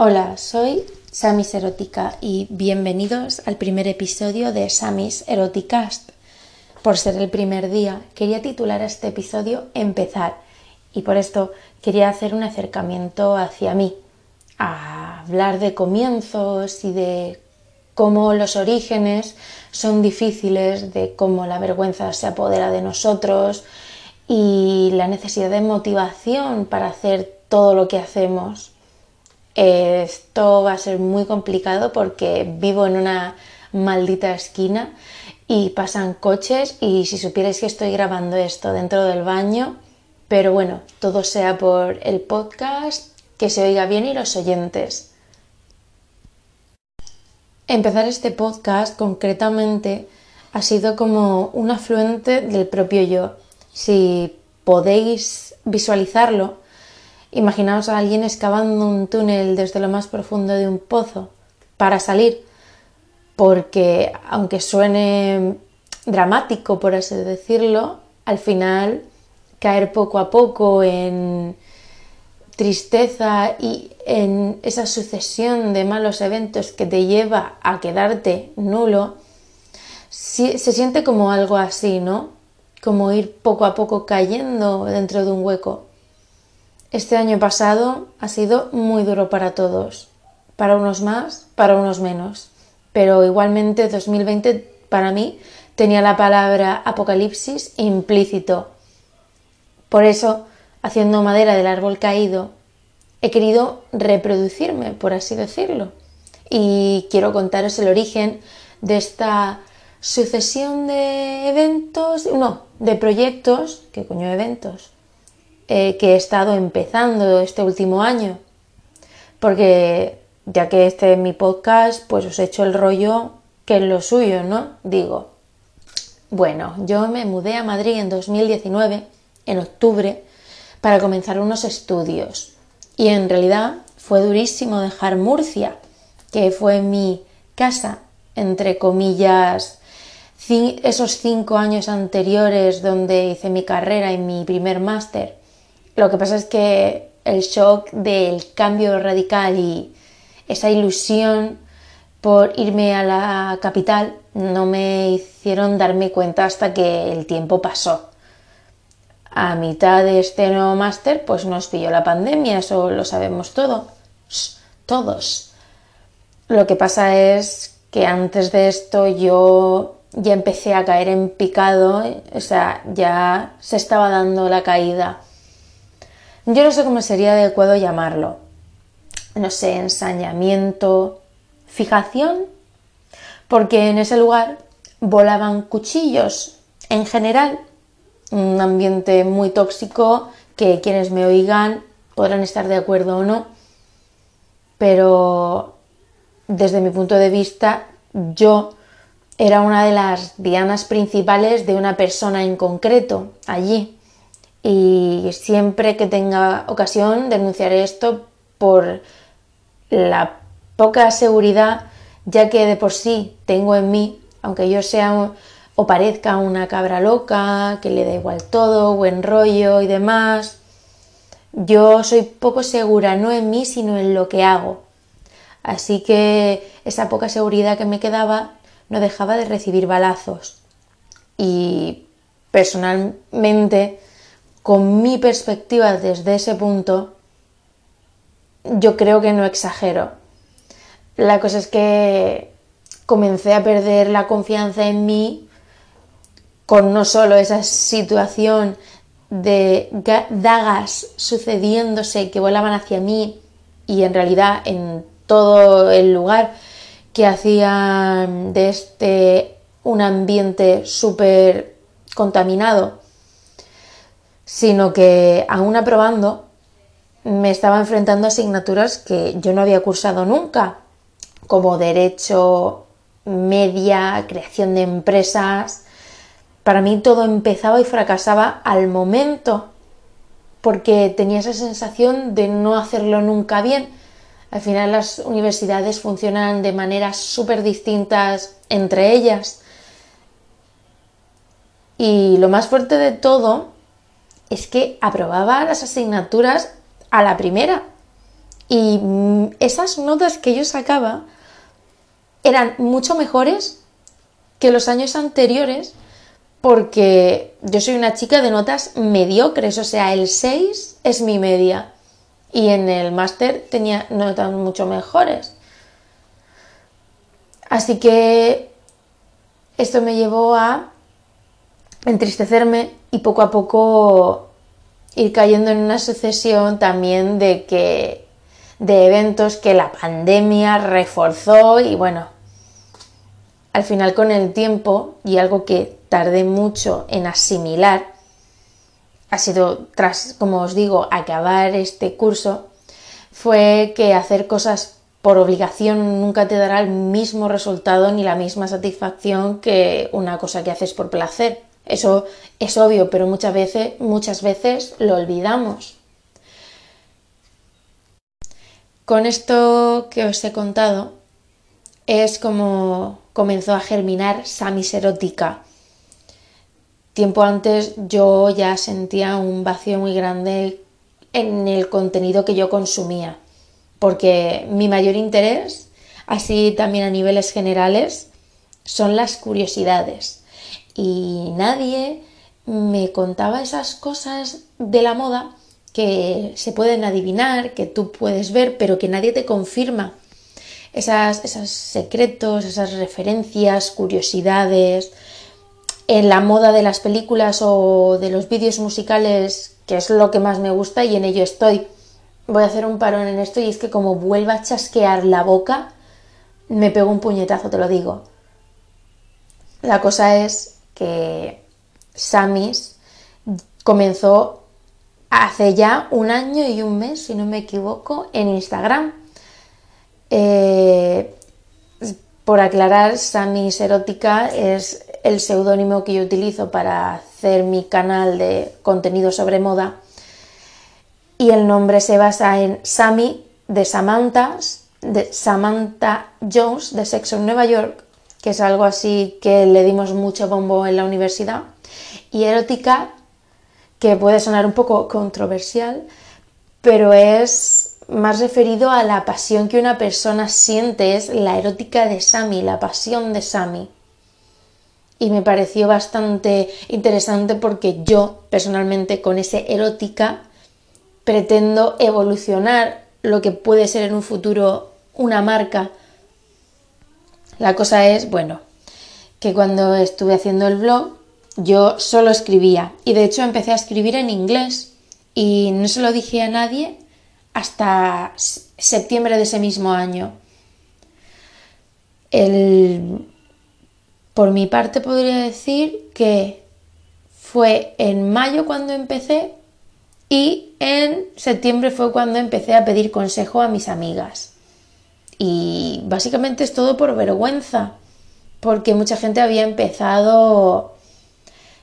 Hola, soy Samis Erótica y bienvenidos al primer episodio de Samis Eroticast. Por ser el primer día, quería titular este episodio Empezar. Y por esto quería hacer un acercamiento hacia mí, a hablar de comienzos y de cómo los orígenes son difíciles, de cómo la vergüenza se apodera de nosotros y la necesidad de motivación para hacer todo lo que hacemos esto va a ser muy complicado porque vivo en una maldita esquina y pasan coches y si supierais que estoy grabando esto dentro del baño, pero bueno, todo sea por el podcast, que se oiga bien y los oyentes. Empezar este podcast concretamente ha sido como un afluente del propio yo. Si podéis visualizarlo, Imaginaos a alguien excavando un túnel desde lo más profundo de un pozo para salir, porque aunque suene dramático, por así decirlo, al final caer poco a poco en tristeza y en esa sucesión de malos eventos que te lleva a quedarte nulo, se siente como algo así, ¿no? Como ir poco a poco cayendo dentro de un hueco. Este año pasado ha sido muy duro para todos, para unos más, para unos menos, pero igualmente 2020 para mí tenía la palabra apocalipsis implícito. Por eso, haciendo madera del árbol caído, he querido reproducirme, por así decirlo, y quiero contaros el origen de esta sucesión de eventos, no, de proyectos, ¿qué coño eventos? Eh, que he estado empezando este último año. Porque ya que este es mi podcast, pues os he hecho el rollo que es lo suyo, ¿no? Digo, bueno, yo me mudé a Madrid en 2019, en octubre, para comenzar unos estudios. Y en realidad fue durísimo dejar Murcia, que fue mi casa, entre comillas, esos cinco años anteriores donde hice mi carrera y mi primer máster. Lo que pasa es que el shock del cambio radical y esa ilusión por irme a la capital no me hicieron darme cuenta hasta que el tiempo pasó. A mitad de este nuevo máster, pues nos pilló la pandemia, eso lo sabemos todo. Todos. Lo que pasa es que antes de esto yo ya empecé a caer en picado, o sea, ya se estaba dando la caída yo no sé cómo sería adecuado llamarlo. No sé, ensañamiento, fijación, porque en ese lugar volaban cuchillos. En general, un ambiente muy tóxico que quienes me oigan podrán estar de acuerdo o no, pero desde mi punto de vista, yo era una de las dianas principales de una persona en concreto allí y siempre que tenga ocasión denunciaré esto por la poca seguridad ya que de por sí tengo en mí, aunque yo sea o parezca una cabra loca, que le da igual todo, buen rollo y demás, yo soy poco segura no en mí sino en lo que hago. Así que esa poca seguridad que me quedaba no dejaba de recibir balazos. Y personalmente con mi perspectiva desde ese punto, yo creo que no exagero. La cosa es que comencé a perder la confianza en mí con no solo esa situación de dagas sucediéndose que volaban hacia mí y en realidad en todo el lugar que hacían de este un ambiente súper contaminado sino que aún aprobando me estaba enfrentando a asignaturas que yo no había cursado nunca, como derecho, media, creación de empresas. Para mí todo empezaba y fracasaba al momento, porque tenía esa sensación de no hacerlo nunca bien. Al final las universidades funcionan de maneras súper distintas entre ellas. Y lo más fuerte de todo es que aprobaba las asignaturas a la primera, Y mm, esas notas que yo sacaba eran mucho mejores que los años anteriores porque yo soy una chica de notas mediocres, o sea, el 6 es mi media y en el máster tenía notas mucho mejores. Así que esto me llevó a entristecerme y poco a poco ir cayendo en una sucesión también de que de eventos que la pandemia reforzó y bueno, al final con el tiempo y algo que tardé mucho en asimilar ha sido tras, como os digo, acabar este curso fue que hacer cosas por obligación nunca te dará el mismo resultado ni la misma satisfacción que una cosa que haces por placer. Eso es obvio, pero muchas veces, muchas veces lo olvidamos. Con esto que os he contado es como comenzó a germinar Samis Erótica. Tiempo antes yo ya sentía un vacío muy grande en el contenido que yo consumía, porque mi mayor interés, así también a niveles generales, son las curiosidades y nadie me contaba esas cosas de la moda que se pueden adivinar, que tú puedes ver, pero que nadie te confirma. Esas, esos secretos, esas referencias, curiosidades, en la moda de las películas o de los vídeos musicales, que es lo que más me gusta y en ello estoy. Voy a hacer un parón en esto y es que como vuelva a chasquear la boca, me pego un puñetazo, te lo digo. La cosa es que Samis comenzó hace ya un año y un mes, si no me equivoco, en Instagram. Eh, por aclarar, Samis Erótica es el seudónimo que yo utilizo para hacer mi canal de contenido sobre moda. Y el nombre se basa en Sami de Samantha, de Samantha Jones de Sexo en Nueva York que es algo así que le dimos mucho bombo en la universidad, y erótica, que puede sonar un poco controversial, pero es más referido a la pasión que una persona siente, es la erótica de Sami, la pasión de Sami. Y me pareció bastante interesante porque yo personalmente con ese erótica pretendo evolucionar lo que puede ser en un futuro una marca la cosa es, bueno, que cuando estuve haciendo el blog yo solo escribía y de hecho empecé a escribir en inglés y no se lo dije a nadie hasta septiembre de ese mismo año. por mi parte podría decir que fue en mayo cuando empecé y en septiembre fue cuando empecé a pedir consejo a mis amigas. Y básicamente es todo por vergüenza, porque mucha gente había empezado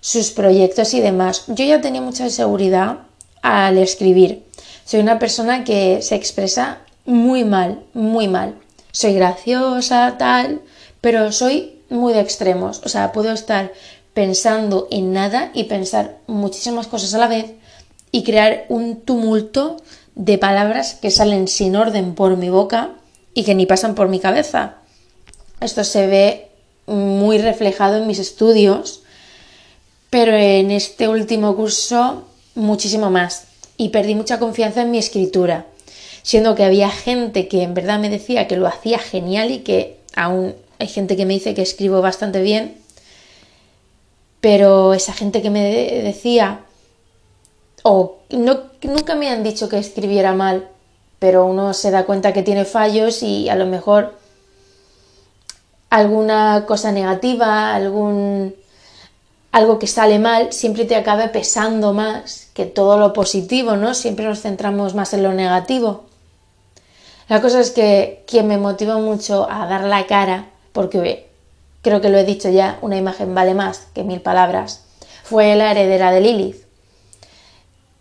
sus proyectos y demás. Yo ya tenía mucha seguridad al escribir. Soy una persona que se expresa muy mal, muy mal. Soy graciosa, tal, pero soy muy de extremos. O sea, puedo estar pensando en nada y pensar muchísimas cosas a la vez y crear un tumulto de palabras que salen sin orden por mi boca y que ni pasan por mi cabeza. Esto se ve muy reflejado en mis estudios, pero en este último curso muchísimo más y perdí mucha confianza en mi escritura, siendo que había gente que en verdad me decía que lo hacía genial y que aún hay gente que me dice que escribo bastante bien, pero esa gente que me decía o no, nunca me han dicho que escribiera mal, pero uno se da cuenta que tiene fallos y a lo mejor alguna cosa negativa, algún algo que sale mal, siempre te acabe pesando más que todo lo positivo, ¿no? Siempre nos centramos más en lo negativo. La cosa es que quien me motivó mucho a dar la cara, porque creo que lo he dicho ya, una imagen vale más que mil palabras, fue la heredera de Lilith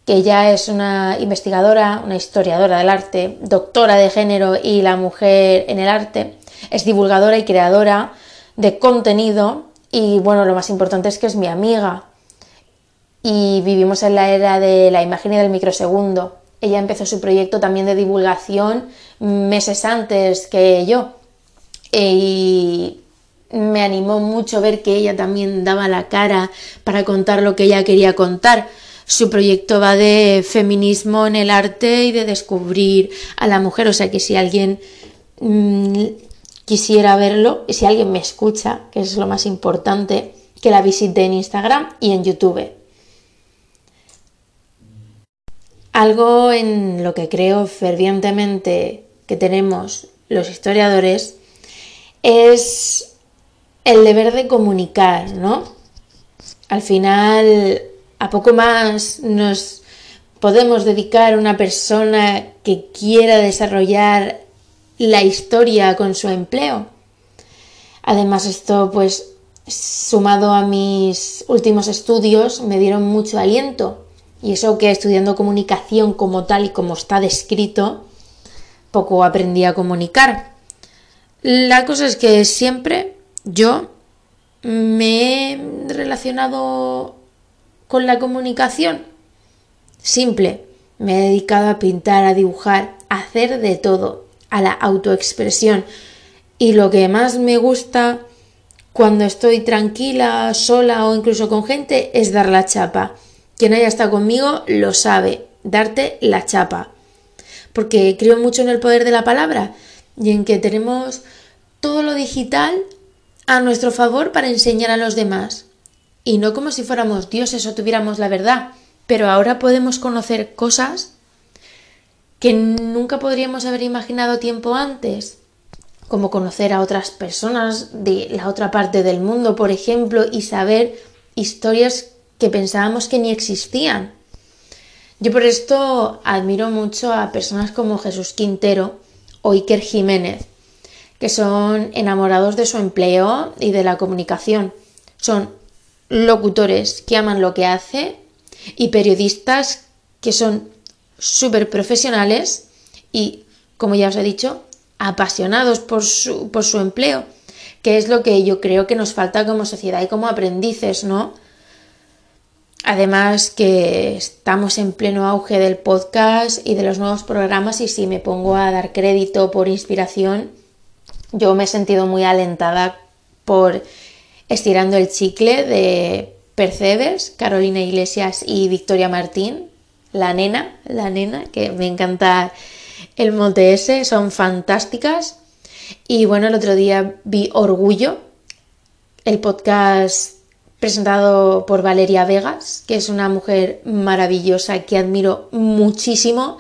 que ya es una investigadora, una historiadora del arte, doctora de género y la mujer en el arte, es divulgadora y creadora de contenido y bueno, lo más importante es que es mi amiga y vivimos en la era de la imagen y del microsegundo. Ella empezó su proyecto también de divulgación meses antes que yo. Y me animó mucho ver que ella también daba la cara para contar lo que ella quería contar. Su proyecto va de feminismo en el arte y de descubrir a la mujer. O sea que si alguien mm, quisiera verlo, si alguien me escucha, que es lo más importante, que la visite en Instagram y en YouTube. Algo en lo que creo fervientemente que tenemos los historiadores es el deber de comunicar, ¿no? Al final, a poco más nos podemos dedicar a una persona que quiera desarrollar la historia con su empleo. Además, esto, pues, sumado a mis últimos estudios, me dieron mucho aliento. Y eso que estudiando comunicación como tal y como está descrito, poco aprendí a comunicar. La cosa es que siempre yo me he relacionado con la comunicación. Simple. Me he dedicado a pintar, a dibujar, a hacer de todo, a la autoexpresión. Y lo que más me gusta cuando estoy tranquila, sola o incluso con gente es dar la chapa. Quien haya estado conmigo lo sabe, darte la chapa. Porque creo mucho en el poder de la palabra y en que tenemos todo lo digital a nuestro favor para enseñar a los demás. Y no como si fuéramos dioses o tuviéramos la verdad, pero ahora podemos conocer cosas que nunca podríamos haber imaginado tiempo antes, como conocer a otras personas de la otra parte del mundo, por ejemplo, y saber historias que pensábamos que ni existían. Yo por esto admiro mucho a personas como Jesús Quintero o Iker Jiménez, que son enamorados de su empleo y de la comunicación. Son locutores que aman lo que hace y periodistas que son súper profesionales y, como ya os he dicho, apasionados por su, por su empleo, que es lo que yo creo que nos falta como sociedad y como aprendices, ¿no? Además que estamos en pleno auge del podcast y de los nuevos programas y si me pongo a dar crédito por inspiración, yo me he sentido muy alentada por Estirando el chicle de Percebes, Carolina Iglesias y Victoria Martín, la nena, la nena, que me encanta el molde ese, son fantásticas. Y bueno, el otro día vi Orgullo, el podcast presentado por Valeria Vegas, que es una mujer maravillosa que admiro muchísimo.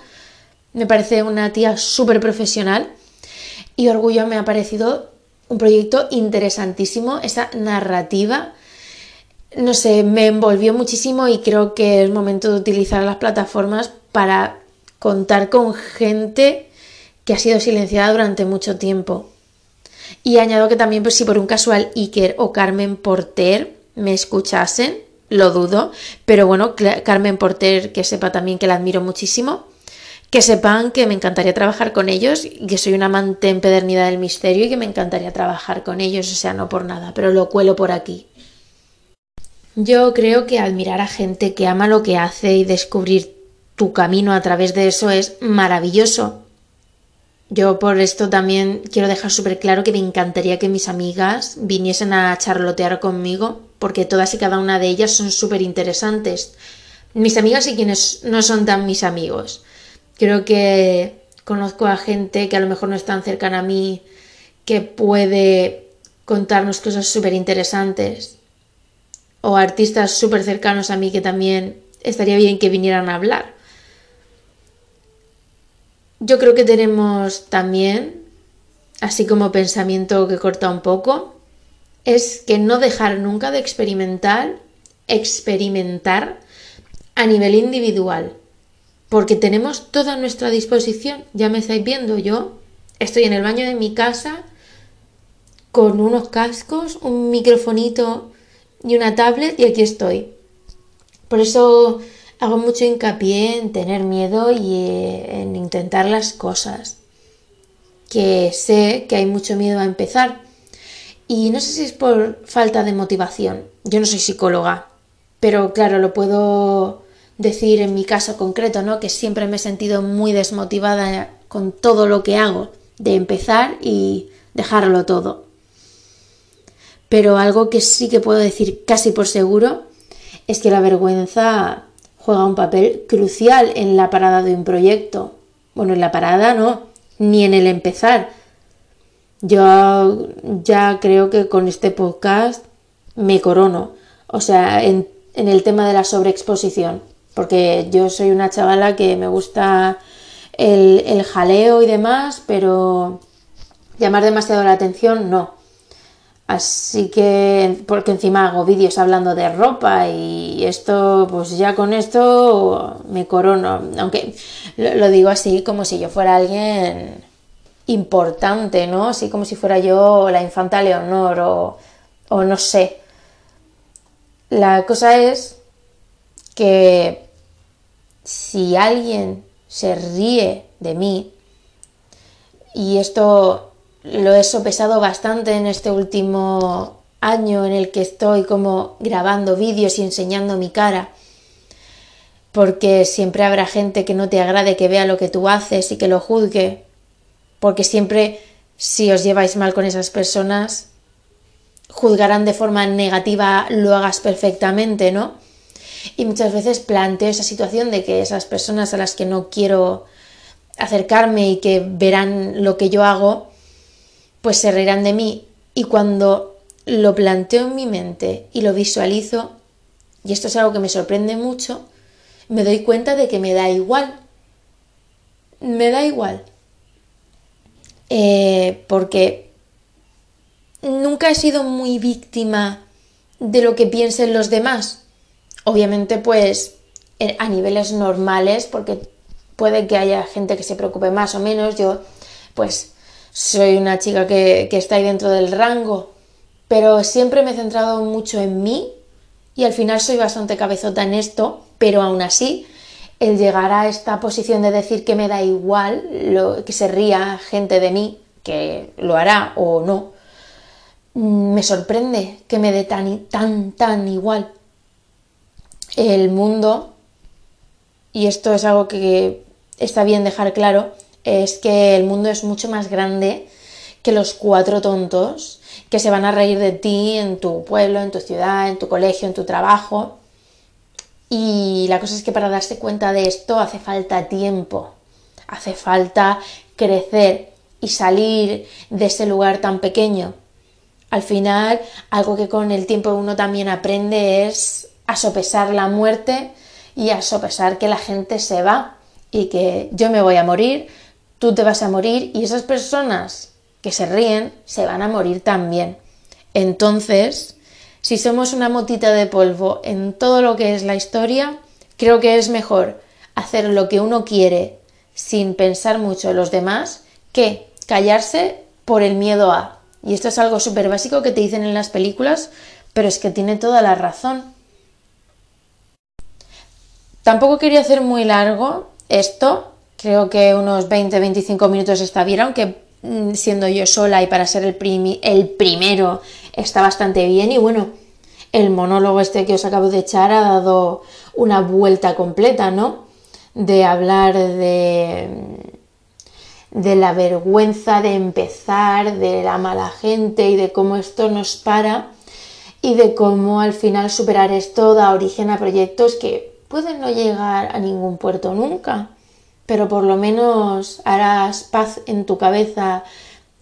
Me parece una tía súper profesional y Orgullo me ha parecido un proyecto interesantísimo, esa narrativa, no sé, me envolvió muchísimo y creo que es momento de utilizar las plataformas para contar con gente que ha sido silenciada durante mucho tiempo. Y añado que también, pues si por un casual Iker o Carmen Porter me escuchasen, lo dudo, pero bueno, Carmen Porter, que sepa también que la admiro muchísimo, que sepan que me encantaría trabajar con ellos que soy una amante empedernida del misterio y que me encantaría trabajar con ellos, o sea, no por nada, pero lo cuelo por aquí. Yo creo que admirar a gente que ama lo que hace y descubrir tu camino a través de eso es maravilloso. Yo por esto también quiero dejar súper claro que me encantaría que mis amigas viniesen a charlotear conmigo, porque todas y cada una de ellas son súper interesantes. Mis amigas y quienes no son tan mis amigos. Creo que conozco a gente que a lo mejor no es tan cercana a mí, que puede contarnos cosas súper interesantes. O artistas súper cercanos a mí que también estaría bien que vinieran a hablar. Yo creo que tenemos también, así como pensamiento que corta un poco, es que no dejar nunca de experimentar, experimentar a nivel individual porque tenemos toda nuestra disposición. Ya me estáis viendo, yo estoy en el baño de mi casa con unos cascos, un microfonito y una tablet y aquí estoy. Por eso hago mucho hincapié en tener miedo y eh, en intentar las cosas. Que sé que hay mucho miedo a empezar. Y no sé si es por falta de motivación. Yo no soy psicóloga, pero claro, lo puedo decir en mi caso concreto, ¿no? Que siempre me he sentido muy desmotivada con todo lo que hago, de empezar y dejarlo todo. Pero algo que sí que puedo decir casi por seguro es que la vergüenza juega un papel crucial en la parada de un proyecto. Bueno, en la parada no, ni en el empezar. Yo ya creo que con este podcast me corono. O sea, en, el tema de la sobreexposición. Porque yo soy una chavala que me gusta el, el jaleo y demás, pero llamar demasiado la atención no. Así que, porque encima hago vídeos hablando de ropa y esto, pues ya con esto me corono. Aunque lo, digo así como si yo fuera alguien importante, ¿no? Así como si fuera yo la infanta Leonor o, o no sé. La cosa es que si alguien se ríe de mí, y esto lo he sopesado bastante en este último año en el que estoy como grabando vídeos y enseñando mi cara, porque siempre habrá gente que no te agrade que vea lo que tú haces y que lo juzgue, porque siempre si os lleváis mal con esas personas, juzgarán de forma negativa lo hagas perfectamente, ¿no? Y muchas veces planteo esa situación de que esas personas a las que no quiero acercarme y que verán lo que yo hago, pues se reirán de mí. Y cuando lo planteo en mi mente y lo visualizo, y esto es algo que me sorprende mucho, me doy cuenta de que me da igual. Me da igual. Eh, porque nunca he sido muy víctima de lo que piensen los demás. Obviamente, pues a niveles normales, porque puede que haya gente que se preocupe más o menos. Yo, pues, soy una chica que, está ahí dentro del rango, pero siempre me he centrado mucho en mí y al final soy bastante cabezota en esto, pero aún así el llegar a esta posición de decir que me da igual lo, que se ría gente de mí, que lo hará o no, me sorprende que me dé tan, tan, tan igual. El mundo, y esto es algo que está bien dejar claro, es que el mundo es mucho más grande que los cuatro tontos que se van a reír de ti en tu pueblo, en tu ciudad, en tu colegio, en tu trabajo. Y la cosa es que para darse cuenta de esto hace falta tiempo, hace falta crecer y salir de ese lugar tan pequeño. Al final, algo que con el tiempo uno también aprende es a sopesar la muerte y a sopesar que la gente se va y que yo me voy a morir, tú te vas a morir y esas personas que se ríen se van a morir también. Entonces, si somos una motita de polvo en todo lo que es la historia, creo que es mejor hacer lo que uno quiere sin pensar mucho en los demás que callarse por el miedo a. Y esto es algo súper básico que te dicen en las películas, pero es que tiene toda la razón. Tampoco quería hacer muy largo esto, Creo que unos 20-25 minutos está bien, aunque mm, siendo yo sola y para ser el, el primero está bastante bien. Y bueno, el monólogo este que os acabo de echar ha dado una vuelta completa, ¿no? De hablar de, de la vergüenza de empezar, de la mala gente y de cómo esto nos para y de cómo al final superar esto da origen a proyectos que pueden no llegar a ningún puerto nunca pero por lo menos harás paz en tu cabeza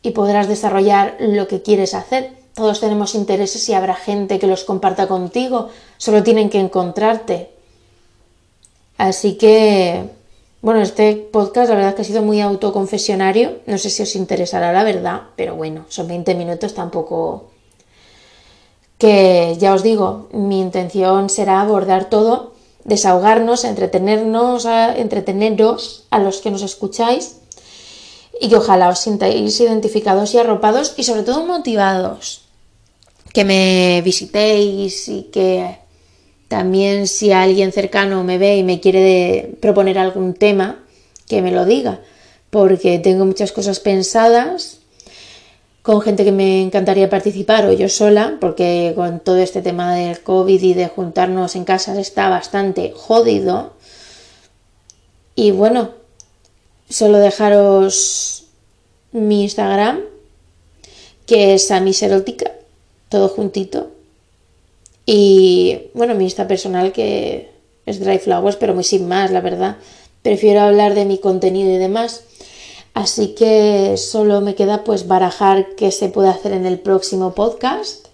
y podrás desarrollar lo que quieres hacer. Todos tenemos intereses y habrá gente que los comparta contigo, solo tienen que encontrarte. Así que, bueno, este podcast la verdad que ha sido muy autoconfesionario, no sé si os interesará la verdad, pero bueno, son 20 minutos tampoco que ya os digo, mi intención será abordar todo desahogarnos, entretenernos, a, entreteneros a los que nos escucháis y que ojalá os sintáis identificados y arropados y sobre todo motivados. Que me visitéis y que también si alguien cercano me ve y me quiere proponer algún tema, que me lo diga, porque tengo muchas cosas pensadas con gente que me encantaría participar o yo sola, porque con todo este tema del COVID y de juntarnos en casa está bastante jodido. Y bueno, solo dejaros mi Instagram, que es amiserótica, todo juntito. Y bueno, mi Insta personal que es Dry Flowers, pero muy sin más, la verdad. Prefiero hablar de mi contenido y demás. Así que solo me queda pues barajar qué se puede hacer en el próximo podcast.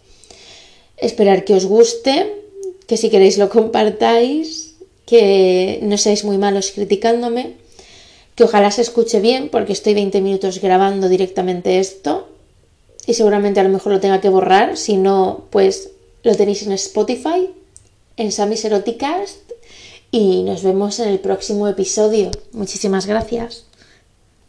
Esperar que os guste, que si queréis lo compartáis, que no seáis muy malos criticándome, que ojalá se escuche bien porque estoy 20 minutos grabando directamente esto y seguramente a lo mejor lo tenga que borrar, si no pues lo tenéis en Spotify, en Sammy's Eroticast y nos vemos en el próximo episodio. Muchísimas gracias.